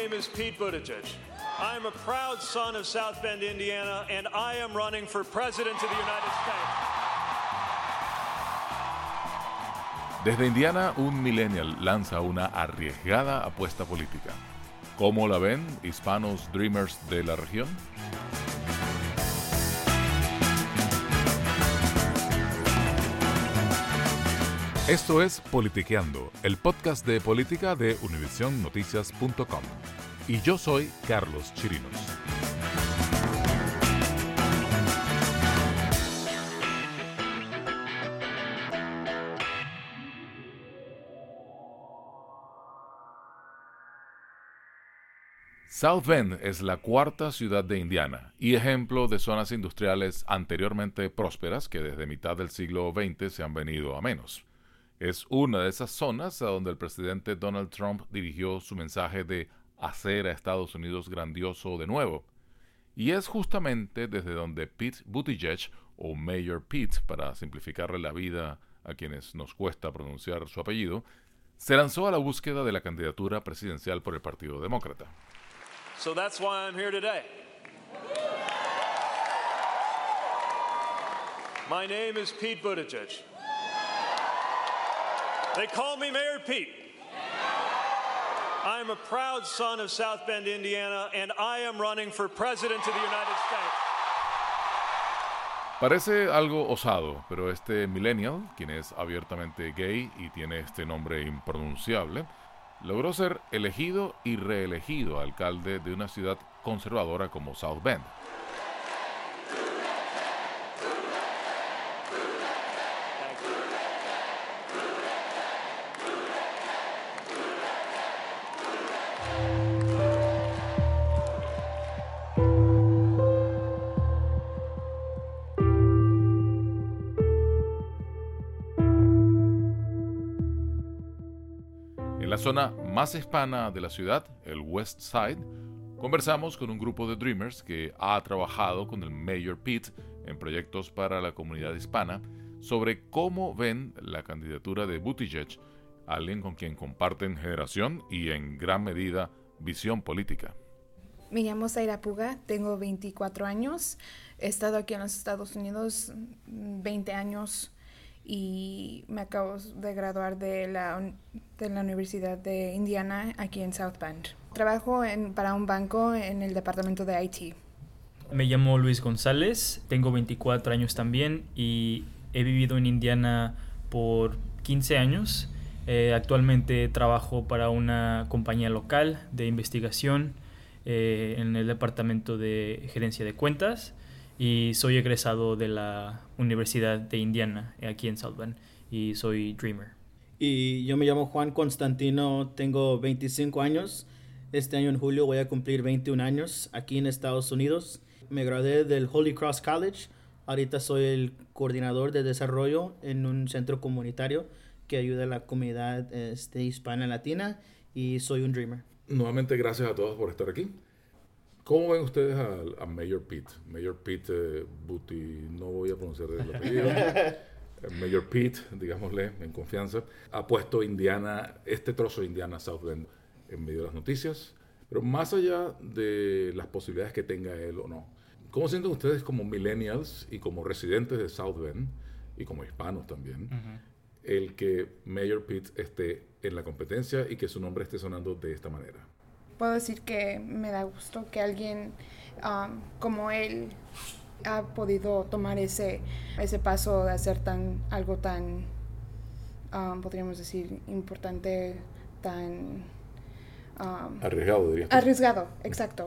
Name is Pete Buttigieg. I am a proud son of South Bend, Indiana, and I am running for President of the United States. Desde Indiana, un millennial lanza una arriesgada apuesta política. ¿Cómo la ven hispanos dreamers de la región? Esto es Politiqueando, el podcast de política de univisionnoticias.com. Y yo soy Carlos Chirinos. South Bend es la cuarta ciudad de Indiana y ejemplo de zonas industriales anteriormente prósperas que desde mitad del siglo XX se han venido a menos. Es una de esas zonas a donde el presidente Donald Trump dirigió su mensaje de hacer a Estados Unidos grandioso de nuevo. Y es justamente desde donde Pete Buttigieg, o Mayor Pete, para simplificarle la vida a quienes nos cuesta pronunciar su apellido, se lanzó a la búsqueda de la candidatura presidencial por el Partido Demócrata. So that's why I'm here today. My name is Pete Buttigieg. They call me Mayor Pete. I am a proud son of South Bend, Indiana, and I am running for President of the United States. Parece algo osado, pero este millennial, quien es abiertamente gay y tiene este nombre impronunciable, logró ser elegido y reelegido alcalde de una ciudad conservadora como South Bend. En la zona más hispana de la ciudad, el West Side, conversamos con un grupo de Dreamers que ha trabajado con el Mayor Pete en proyectos para la comunidad hispana sobre cómo ven la candidatura de Buttigieg, alguien con quien comparten generación y en gran medida visión política. Me llamo Zaira Puga, tengo 24 años, he estado aquí en los Estados Unidos mm, 20 años y me acabo de graduar de la, de la Universidad de Indiana aquí en South Bend. Trabajo en- para un banco en el departamento de IT. Me llamo Luis González, tengo 24 años también y he vivido en Indiana por 15 años. Eh, actualmente trabajo para una compañía local de investigación eh, en el departamento de gerencia de cuentas y soy egresado de la Universidad de Indiana aquí en Bend y soy Dreamer. Y yo me llamo Juan Constantino, tengo 25 años. Este año en julio voy a cumplir 21 años aquí en Estados Unidos. Me gradué del Holy Cross College. Ahorita soy el coordinador de desarrollo en un centro comunitario que ayuda a la comunidad este, hispana latina y soy un dreamer. Nuevamente gracias a todos por estar aquí. ¿Cómo ven ustedes a, Mayor Pete? Mayor Pete eh, Booty, no voy a pronunciar el apellido. Eh, Mayor Pete, digámosle en confianza, ha puesto Indiana, este trozo de Indiana South Bend en medio de las noticias. Pero más allá de las posibilidades que tenga él o no, ¿cómo sienten ustedes como millennials y como residentes de South Bend y como hispanos también, el que Mayor Pete esté en la competencia y que su nombre esté sonando de esta manera? Puedo decir que me da gusto que alguien um, como él ha podido tomar ese, ese paso de hacer tan, algo tan, um, podríamos decir, importante, tan... Um, arriesgado, diría. Arriesgado, exacto.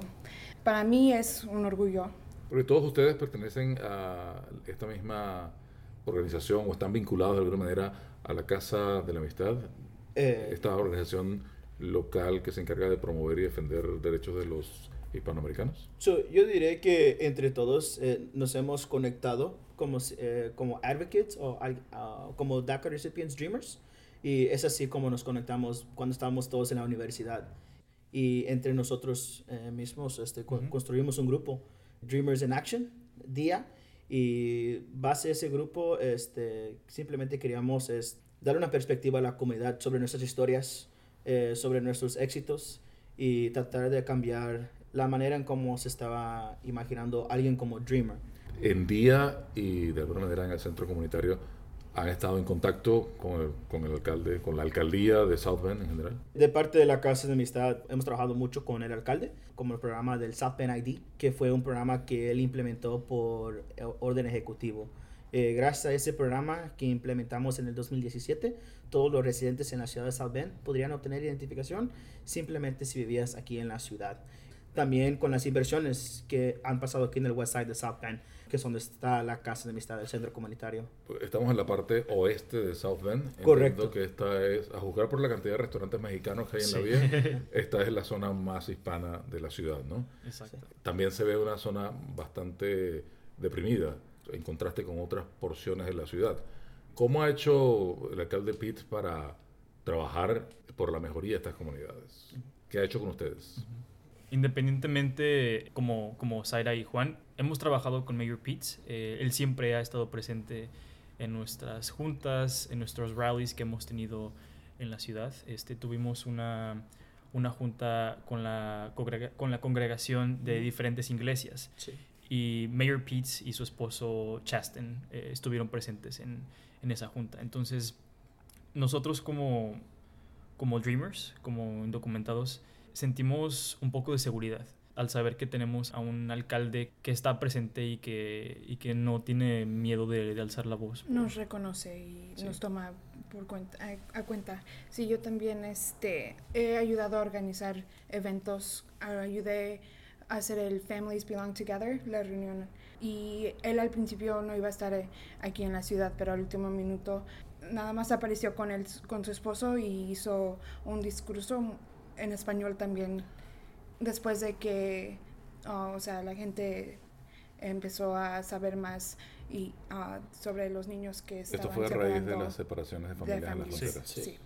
Para mí es un orgullo. Porque todos ustedes pertenecen a esta misma organización o están vinculados de alguna manera a la Casa de la Amistad. Eh, esta organización local que se encarga de promover y defender derechos de los hispanoamericanos? yo diré que entre todos eh, nos hemos conectado como, eh, como advocates o uh, como DACA Recipients Dreamers. Y es así como nos conectamos cuando estábamos todos en la universidad. Y entre nosotros eh, mismos este, construimos un grupo, Dreamers in Action, DIA. Y base a ese grupo, este, simplemente queríamos es, dar una perspectiva a la comunidad sobre nuestras historias, sobre nuestros éxitos y tratar de cambiar la manera en cómo se estaba imaginando alguien como Dreamer. En día y de alguna manera en el centro comunitario han estado en contacto con el, con el alcalde, con la alcaldía de South Bend en general. De parte de la Casa de Amistad hemos trabajado mucho con el alcalde, como el programa del South Bend ID, que fue un programa que él implementó por orden ejecutivo. Eh, gracias a ese programa que implementamos en el 2017, todos los residentes en la ciudad de South Bend podrían obtener identificación simplemente si vivías aquí en la ciudad también con las inversiones que han pasado aquí en el west side de South Bend, que es donde está la casa de amistad del centro comunitario. Pues, estamos en la parte oeste de South Bend. Correcto. que esta es, a juzgar por la cantidad de restaurantes mexicanos que hay en la vía, esta es la zona más hispana de la ciudad, ¿no? Exacto. También se ve una zona bastante deprimida, en contraste con otras porciones de la ciudad. ¿Cómo ha hecho el alcalde Pitt para trabajar por la mejoría de estas comunidades? ¿Qué ha hecho con ustedes? Independientemente, como, como Zaira y Juan, hemos trabajado con Mayor Pitts. Eh, él siempre ha estado presente en nuestras juntas, en nuestros rallies que hemos tenido en la ciudad. Este, tuvimos una, una junta con la, con la congregación de diferentes iglesias. Y Mayor Pitts y su esposo Chasten eh, estuvieron presentes en, en, esa junta. Entonces, nosotros como, como Dreamers, como indocumentados, sentimos un poco de seguridad al saber que tenemos a un alcalde que está presente y que, y que no tiene miedo de, alzar la voz. Nos reconoce y nos toma por cuenta, a, cuenta. Sí, yo también este, he ayudado a organizar eventos, ayudé hacer el Families Belong Together, la reunión. Y él al principio no iba a estar eh, aquí en la ciudad, pero al último minuto nada más apareció con, él, con su esposo y hizo un discurso en español también después de que, oh, o sea, la gente empezó a saber más y uh, sobre los niños que estaban Esto fue a raíz de las separaciones de familias en las fronteras. Sí,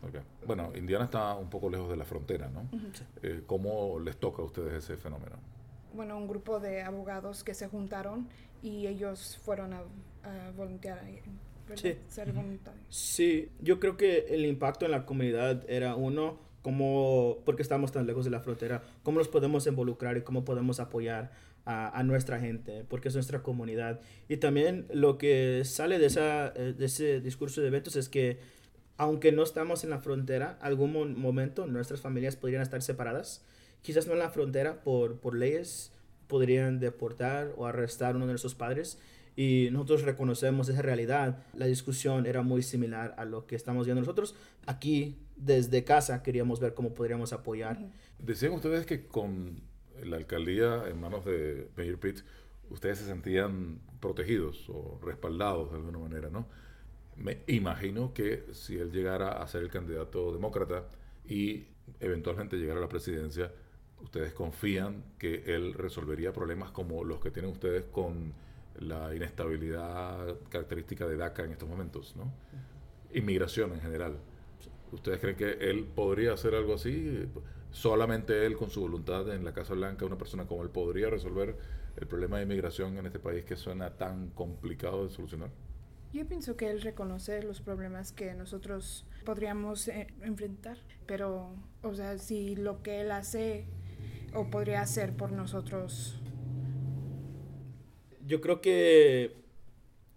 Bueno, Indiana está un poco lejos de la frontera, ¿no? Eh, ¿Cómo les toca a ustedes ese fenómeno? Bueno, un grupo de abogados que se juntaron y ellos fueron a, a voluntariar. Sí. Ser voluntarios. Sí, yo creo que el impacto en la comunidad era uno, cómo, porque estamos tan lejos de la frontera, cómo nos podemos involucrar y cómo podemos apoyar a, nuestra gente, porque es nuestra comunidad. Y también lo que sale de, esa, eh, de ese discurso de eventos es que aunque no estamos en la frontera, algún momento nuestras familias podrían estar separadas, quizás no en la frontera por, por leyes, podrían deportar o arrestar a uno de nuestros padres y nosotros reconocemos esa realidad. La discusión era muy similar a lo que estamos viendo nosotros. Aquí, desde casa, queríamos ver cómo podríamos apoyar. Decían ustedes que con la alcaldía en manos de Mayor Pitt, ustedes se sentían protegidos o respaldados de alguna manera, ¿no? Me imagino que si él llegara a ser el candidato demócrata y eventualmente llegara a la presidencia, ustedes confían que él resolvería problemas como los que tienen ustedes con la inestabilidad característica de DACA en estos momentos, ¿no? Inmigración en general. ¿Ustedes creen que él podría hacer algo así? Solamente él, con su voluntad en la Casa Blanca, una persona como él, podría resolver el problema de inmigración en este país que suena tan complicado de solucionar. Yo pienso que él reconoce los problemas que nosotros podríamos eh, enfrentar, pero, o sea, si lo que él hace o podría hacer por nosotros yo creo que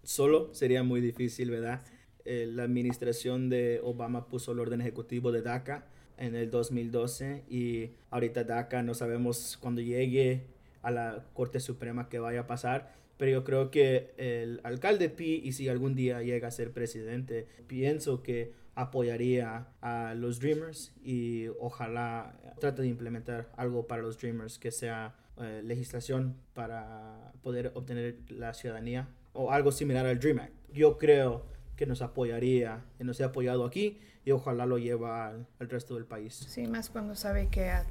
solo sería muy difícil, ¿verdad? Eh, la administración de Obama puso el orden ejecutivo de DACA en el 2012 y ahorita DACA no sabemos cuándo llegue a la Corte Suprema qué vaya a pasar, pero yo creo que el alcalde P, y si algún día llega a ser presidente, pienso que apoyaría a los Dreamers y ojalá trate de implementar algo para los Dreamers que sea eh, legislación para poder obtener la ciudadanía o algo similar al Dream Act. Yo creo que nos apoyaría, que nos ha apoyado aquí y ojalá lo lleva al, resto del país. Sí, más cuando sabe que ha,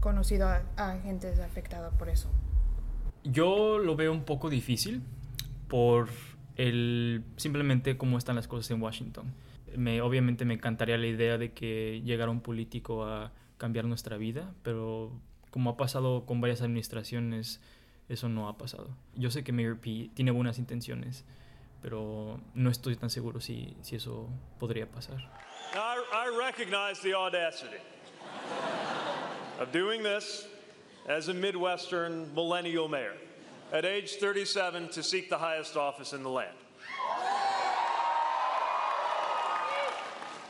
conocido a, a gente afectada por eso. Yo lo veo un poco difícil por el simplemente cómo están las cosas en Washington. Me, obviamente me encantaría la idea de que llegara un político a cambiar nuestra vida, pero como ha pasado con varias administraciones, eso no ha pasado. Yo sé que Mayor P tiene buenas intenciones, pero no estoy tan seguro si, si eso podría pasar. I, I recognize the audacity of doing this as a Midwestern millennial mayor at age 37 to seek the highest office in the land.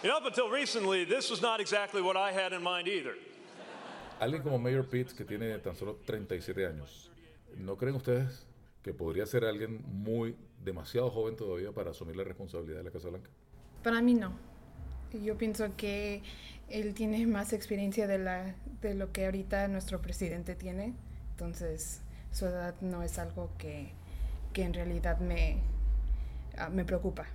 You know, up until recently, this was not exactly what I had in mind either. Alguien como Mayor Pitts, que tiene tan solo 37 años, ¿no creen ustedes que podría ser alguien muy, demasiado joven todavía para asumir la responsabilidad de la Casa Blanca? Para mí no. Yo pienso que él tiene más experiencia de, la, de lo que ahorita nuestro presidente tiene. Entonces, su edad no es algo que, que en realidad me, ah, me preocupa.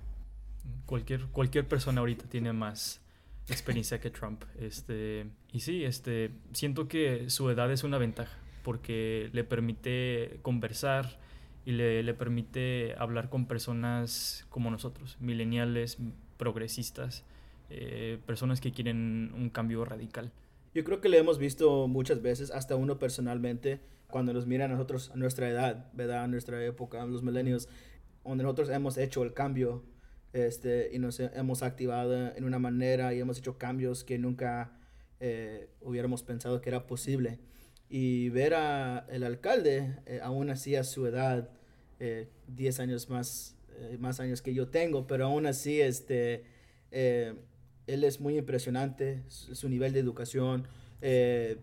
Cualquier, cualquier persona ahorita tiene más experiencia que Trump. Este, y sí, este, siento que su edad es una ventaja porque le permite conversar y le, le permite hablar con personas como nosotros, mileniales, progresistas, eh, personas que quieren un cambio radical. Yo creo que le hemos visto muchas veces, hasta uno personalmente, cuando nos mira a nosotros, a nuestra edad, ¿verdad? A nuestra época, los milenios, donde nosotros hemos hecho el cambio este, y nos hemos activado en una manera y hemos hecho cambios que nunca eh, hubiéramos pensado que era posible. Y ver a el alcalde, eh, aún así a su edad, 10 eh, años más, más años que yo tengo, pero aún así este, él es muy impresionante, su, nivel de educación,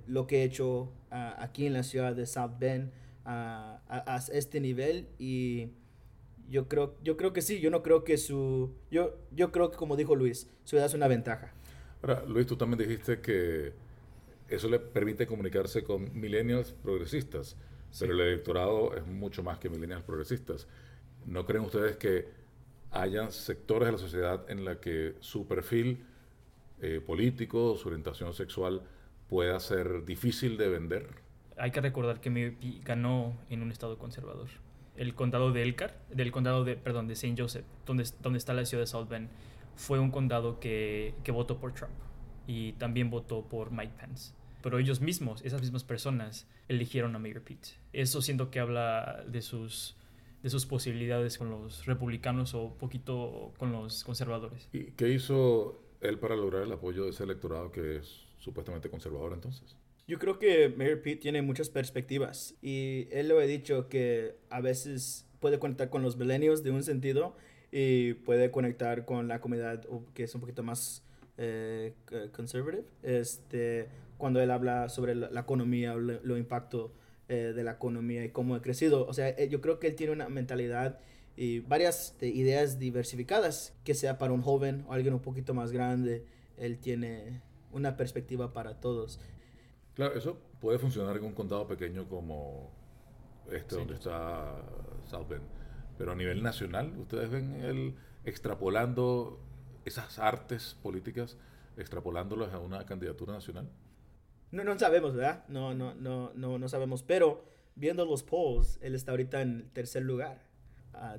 lo que he hecho aquí en la ciudad de South Bend a, a este nivel y yo creo, yo creo que sí, yo no creo que su, yo, yo creo que como dijo Luis, su edad es una ventaja. Ahora, Luis, tú también dijiste que eso le permite comunicarse con millennials progresistas, pero el electorado es mucho más que millennials progresistas. ¿No creen ustedes que hayan sectores de la sociedad en la que su perfil eh, político, su orientación sexual pueda ser difícil de vender? Hay que recordar que me ganó en un estado conservador el condado de Elkhart, del condado de, perdón, de St. Joseph, donde, donde está la ciudad de South Bend, fue un condado que, que votó por Trump y también votó por Mike Pence. Pero ellos mismos, esas mismas personas, eligieron a Mayor Pete. Eso siento que habla de sus, de sus posibilidades con los republicanos o poquito con los conservadores. ¿Y qué hizo él para lograr el apoyo de ese electorado que es supuestamente conservador entonces? Yo creo que Mayor Pete tiene muchas perspectivas y él lo ha dicho que a veces puede conectar con los millennials de un sentido y puede conectar con la comunidad que es un poquito más eh, conservative. Este, cuando él habla sobre la, economía, lo, lo impacto eh, de la economía y cómo ha crecido. O sea, eh, yo creo que él tiene una mentalidad y varias de ideas diversificadas, que sea para un joven o alguien un poquito más grande, él tiene una perspectiva para todos. Claro, eso puede funcionar en un condado pequeño como este donde está South Bend, pero a nivel nacional, ¿ustedes ven él extrapolando esas artes políticas, extrapolándolas a una candidatura nacional? No, no sabemos, ¿verdad? No, no, no, no, no sabemos, pero viendo los polls, él está ahorita en tercer lugar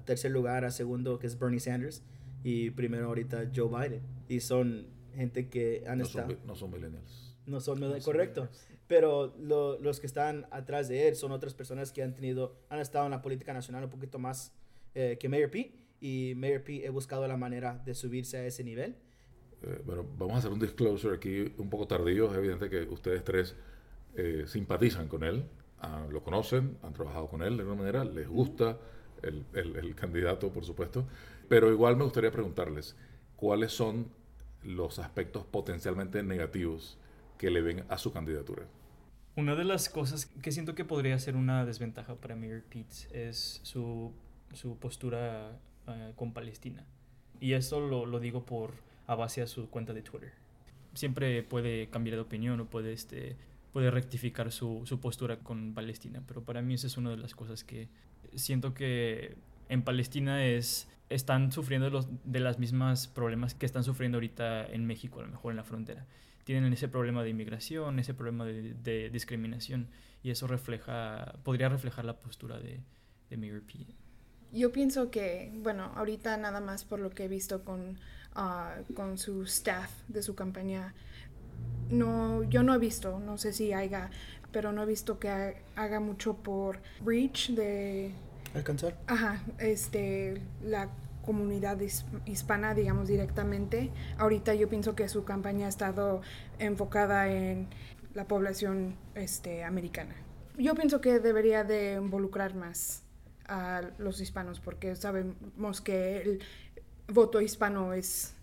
tercer lugar, a segundo, que es Bernie Sanders, y primero ahorita Joe Biden. Y son gente que han no estado... Son, no son millennials. No son, no correcto. Son pero lo, los que están atrás de él son otras personas que han tenido, han estado en la política nacional un poquito más eh, que Mayor Pete. Y Mayor Pete he buscado la manera de subirse a ese nivel. Eh, bueno, vamos a hacer un disclosure aquí un poco tardío. Es evidente que ustedes tres eh, simpatizan con él, ah, lo conocen, han trabajado con él de alguna manera, les gusta el, el, candidato, por supuesto. Pero igual me gustaría preguntarles, ¿cuáles son los aspectos potencialmente negativos que le ven a su candidatura? Una de las cosas que siento que podría ser una desventaja para Mayor Pete es su, su postura uh, con Palestina. Y eso lo, lo, digo por a base a su cuenta de Twitter. Siempre puede cambiar de opinión o puede, este, puede rectificar su, su postura con Palestina, pero para mí esa es una de las cosas que siento que en Palestina es, están sufriendo los, de las mismas problemas que están sufriendo ahorita en México, a lo mejor en la frontera. Tienen ese problema de inmigración, ese problema de, de discriminación, y eso refleja, podría reflejar la postura de, de Mayor P. Yo pienso que, bueno, ahorita nada más por lo que he visto con, uh, con su staff de su campaña, no, yo no he visto, no sé si haya, pero no he visto que haga mucho por reach de alcanzar. Ajá, este, la comunidad hispana, digamos directamente. Ahorita yo pienso que su campaña ha estado enfocada en la población este, americana. Yo pienso que debería de involucrar más a los hispanos porque sabemos que el voto hispano es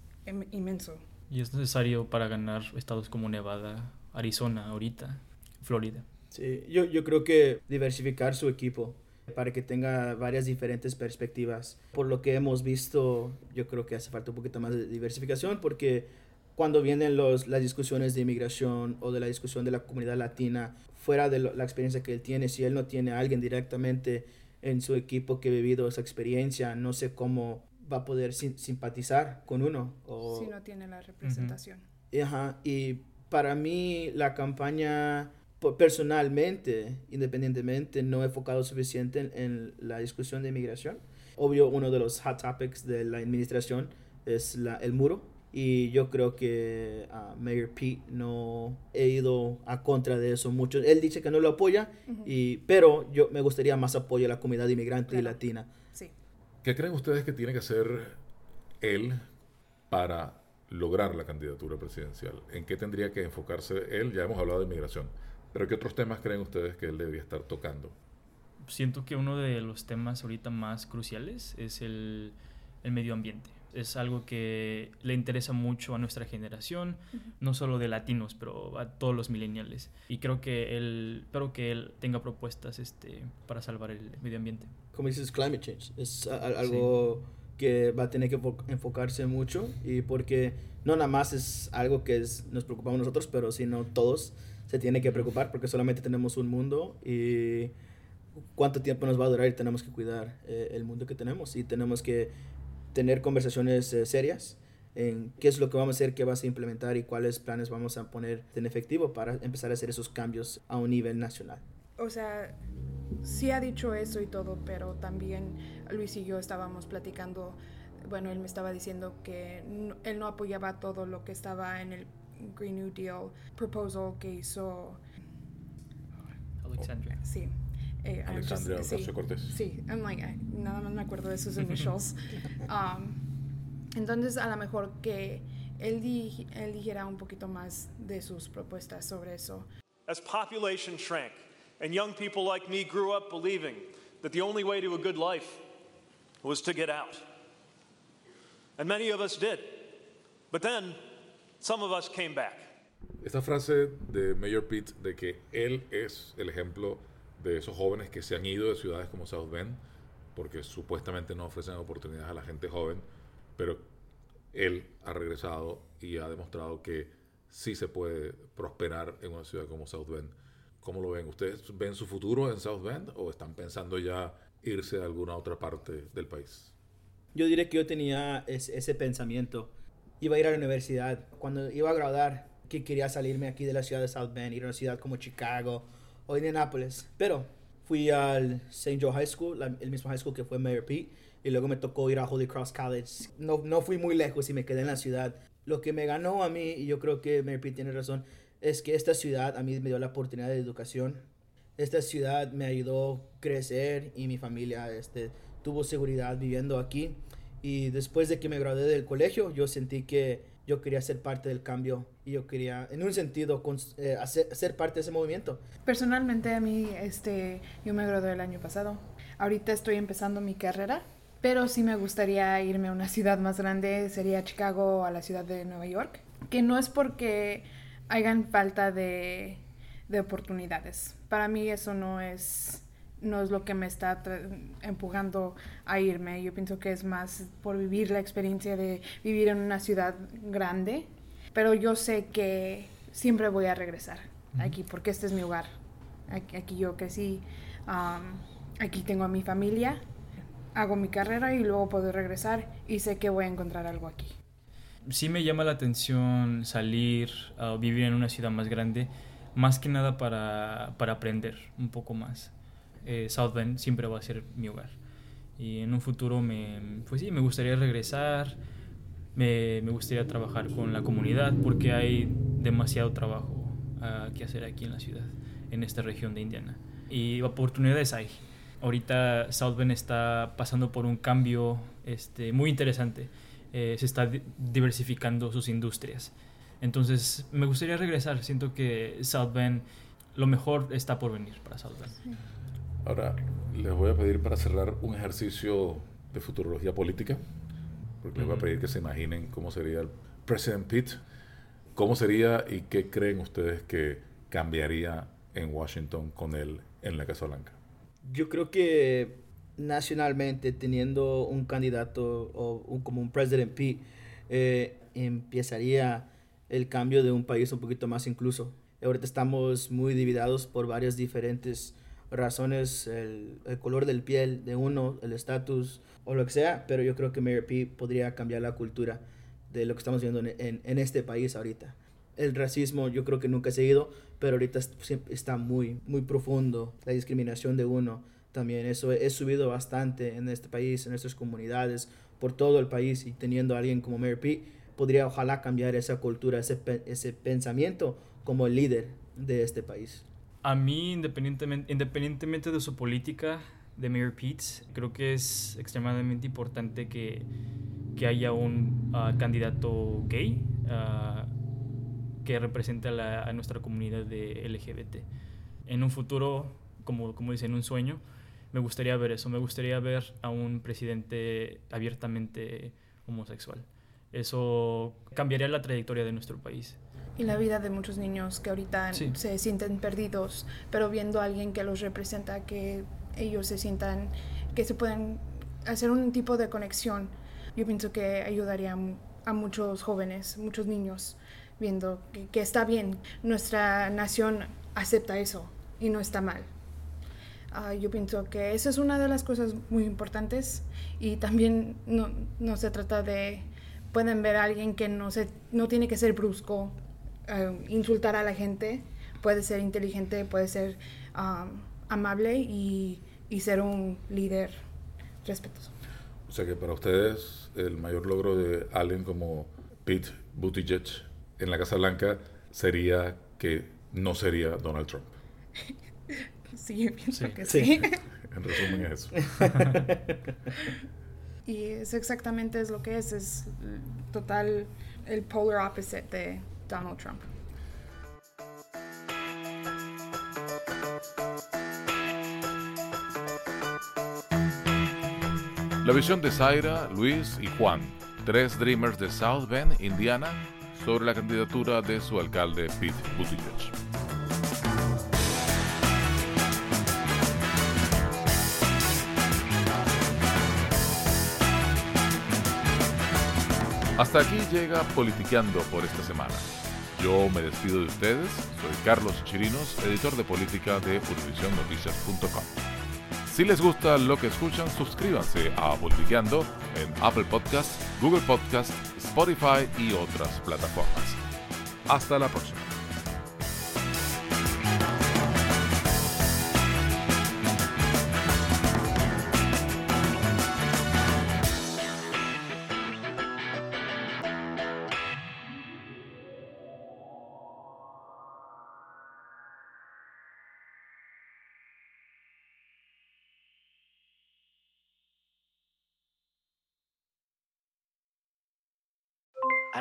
inmenso. Y es necesario para ganar estados como Nevada, Arizona ahorita, Florida. Sí, yo, yo creo que diversificar su equipo para que tenga varias diferentes perspectivas. Por lo que hemos visto, yo creo que hace falta un poquito más de diversificación porque cuando vienen los, las discusiones de inmigración o de la discusión de la comunidad latina, fuera de la experiencia que él tiene, si él no tiene a alguien directamente en su equipo que ha vivido esa experiencia, no sé cómo va a poder simpatizar con uno. O... Si no tiene la representación. Ajá, y para mí la campaña personalmente, independientemente, no he enfocado suficiente en, la discusión de inmigración. Obvio, uno de los hot topics de la administración es la, el muro. Y yo creo que uh, Mayor Pete no he ido a contra de eso mucho. Él dice que no lo apoya, y, pero yo me gustaría más apoyo a la comunidad inmigrante y latina. Sí. ¿Qué creen ustedes que tiene que hacer él para lograr la candidatura presidencial? ¿En qué tendría que enfocarse él? Ya hemos hablado de inmigración pero ¿qué otros temas creen ustedes que él debería estar tocando? Siento que uno de los temas ahorita más cruciales es el, el medio ambiente. Es algo que le interesa mucho a nuestra generación, no solo de latinos, pero a todos los millennials. Y creo que él, espero que él tenga propuestas este, para salvar el medio ambiente. Como dices, climate change. Es algo que va a tener que enfocarse mucho y porque no nada más es algo que es, nos preocupamos nosotros, pero sino todos se tiene que preocupar porque solamente tenemos un mundo y cuánto tiempo nos va a durar y tenemos que cuidar eh, el mundo que tenemos y tenemos que tener conversaciones eh, serias en qué es lo que vamos a hacer, qué vas a implementar y cuáles planes vamos a poner en efectivo para empezar a hacer esos cambios a un nivel nacional. O sea, sí ha dicho eso y todo, pero también Luis y yo estábamos platicando, bueno, él me estaba diciendo que él no apoyaba todo lo que estaba en el Green New Deal proposal que hizo Alexandria. Sí. Eh, Alexandria Ocasio Cortés. Sí, I'm like, nada más me acuerdo de sus initials. um, entonces, a lo mejor que él, di él dijera un poquito más de sus propuestas sobre eso. As population shrank and young people like me grew up believing that the only way to a good life was to get out. And many of us did. But then Some of us came back. Esta frase de Mayor Pitt de que él es el ejemplo de esos jóvenes que se han ido de ciudades como South Bend, porque supuestamente no ofrecen oportunidades a la gente joven, pero él ha regresado y ha demostrado que sí se puede prosperar en una ciudad como South Bend. ¿Cómo lo ven? ¿Ustedes ven su futuro en South Bend o están pensando ya irse a alguna otra parte del país? Yo diré que yo tenía ese, pensamiento. Iba a ir a la universidad. Cuando iba a graduar, que quería salirme aquí de la ciudad de South Bend, ir a una ciudad como Chicago o Indianapolis. Pero fui al St. Joe High School, el mismo high school que fue Mayor Pete, y luego me tocó ir a Holy Cross College. No, no fui muy lejos y me quedé en la ciudad. Lo que me ganó a mí, y yo creo que Mayor Pete tiene razón, es que esta ciudad a mí me dio la oportunidad de educación. Esta ciudad me ayudó a crecer y mi familia este, tuvo seguridad viviendo aquí. Y después de que me gradué del colegio, yo sentí que yo quería ser parte del cambio y yo quería, en un sentido, eh, hacer, ser parte de ese movimiento. Personalmente a mí, este, yo me gradué el año pasado. Ahorita estoy empezando mi carrera, pero sí me gustaría irme a una ciudad más grande, sería Chicago o a la ciudad de Nueva York, que no es porque hagan falta de, de oportunidades. Para mí eso no es no es lo que me está empujando a irme. Yo pienso que es más por vivir la experiencia de vivir en una ciudad grande, pero yo sé que siempre voy a regresar aquí porque este es mi hogar. Aquí, yo crecí, aquí tengo a mi familia, hago mi carrera y luego puedo regresar y sé que voy a encontrar algo aquí. Sí me llama la atención salir, a vivir en una ciudad más grande, más que nada para, para aprender un poco más eh, South Bend siempre va a ser mi hogar. Y en un futuro me, pues sí, me gustaría regresar, me, me gustaría trabajar con la comunidad porque hay demasiado trabajo ah, que hacer aquí en la ciudad, en esta región de Indiana. Y oportunidades hay. Ahorita South Bend está pasando por un cambio este, muy interesante. Eh, se está diversificando sus industrias. Entonces, me gustaría regresar. Siento que South Bend, lo mejor está por venir para South Bend. Ahora, les voy a pedir para cerrar un ejercicio de futurología política, porque les voy a pedir que se imaginen cómo sería el President Pitt, cómo sería y qué creen ustedes que cambiaría en Washington con él en la Casa Blanca. Yo creo que nacionalmente teniendo un candidato o un, como un President Pitt, eh, empezaría el cambio de un país un poquito más incluso. Ahorita estamos muy divididos por varias diferentes razones, el, color del piel de uno, el estatus o lo que sea, pero yo creo que Mayor P podría cambiar la cultura de lo que estamos viendo en, en, este país ahorita. El racismo yo creo que nunca ha seguido, pero ahorita está muy, muy profundo. La discriminación de uno también, eso es subido bastante en este país, en nuestras comunidades, por todo el país y teniendo a alguien como Mayor P podría ojalá cambiar esa cultura, ese, ese pensamiento como el líder de este país. A mí, independientemente, independientemente de su política de Mayor Pete, creo que es extremadamente importante que, que haya un ah, candidato gay ah, que represente a, a, nuestra comunidad de LGBT. En un futuro, como, como en un sueño, me gustaría ver eso. Me gustaría ver a un presidente abiertamente homosexual. Eso cambiaría la trayectoria de nuestro país y la vida de muchos niños que ahorita se sienten perdidos, pero viendo a alguien que los representa, que ellos se sientan, que se pueden hacer un tipo de conexión, yo pienso que ayudaría a muchos jóvenes, muchos niños, viendo que, está bien, nuestra nación acepta eso y no está mal. Ah, yo pienso que esa es una de las cosas muy importantes y también no, no se trata de, pueden ver a alguien que no, se, no tiene que ser brusco, eh, insultar a la gente, puede ser inteligente, puede ser amable y, y, ser un líder respetuoso. O sea que para ustedes el mayor logro de alguien como Pete Buttigieg en la Casa Blanca sería que no sería Donald Trump. sí, pienso que sí. en resumen es eso. y eso exactamente es lo que es, es total el polar opposite de Donald Trump. La visión de Zaira, Luis y Juan, tres Dreamers de South Bend, Indiana, sobre la candidatura de su alcalde Pete Buttigieg. Hasta aquí llega Politiqueando por esta semana. Yo me despido de ustedes, soy Carlos Chirinos, editor de política de UnivisionNoticias.com. Si les gusta lo que escuchan, suscríbanse a Politiqueando en Apple Podcasts, Google Podcasts, Spotify y otras plataformas. Hasta la próxima.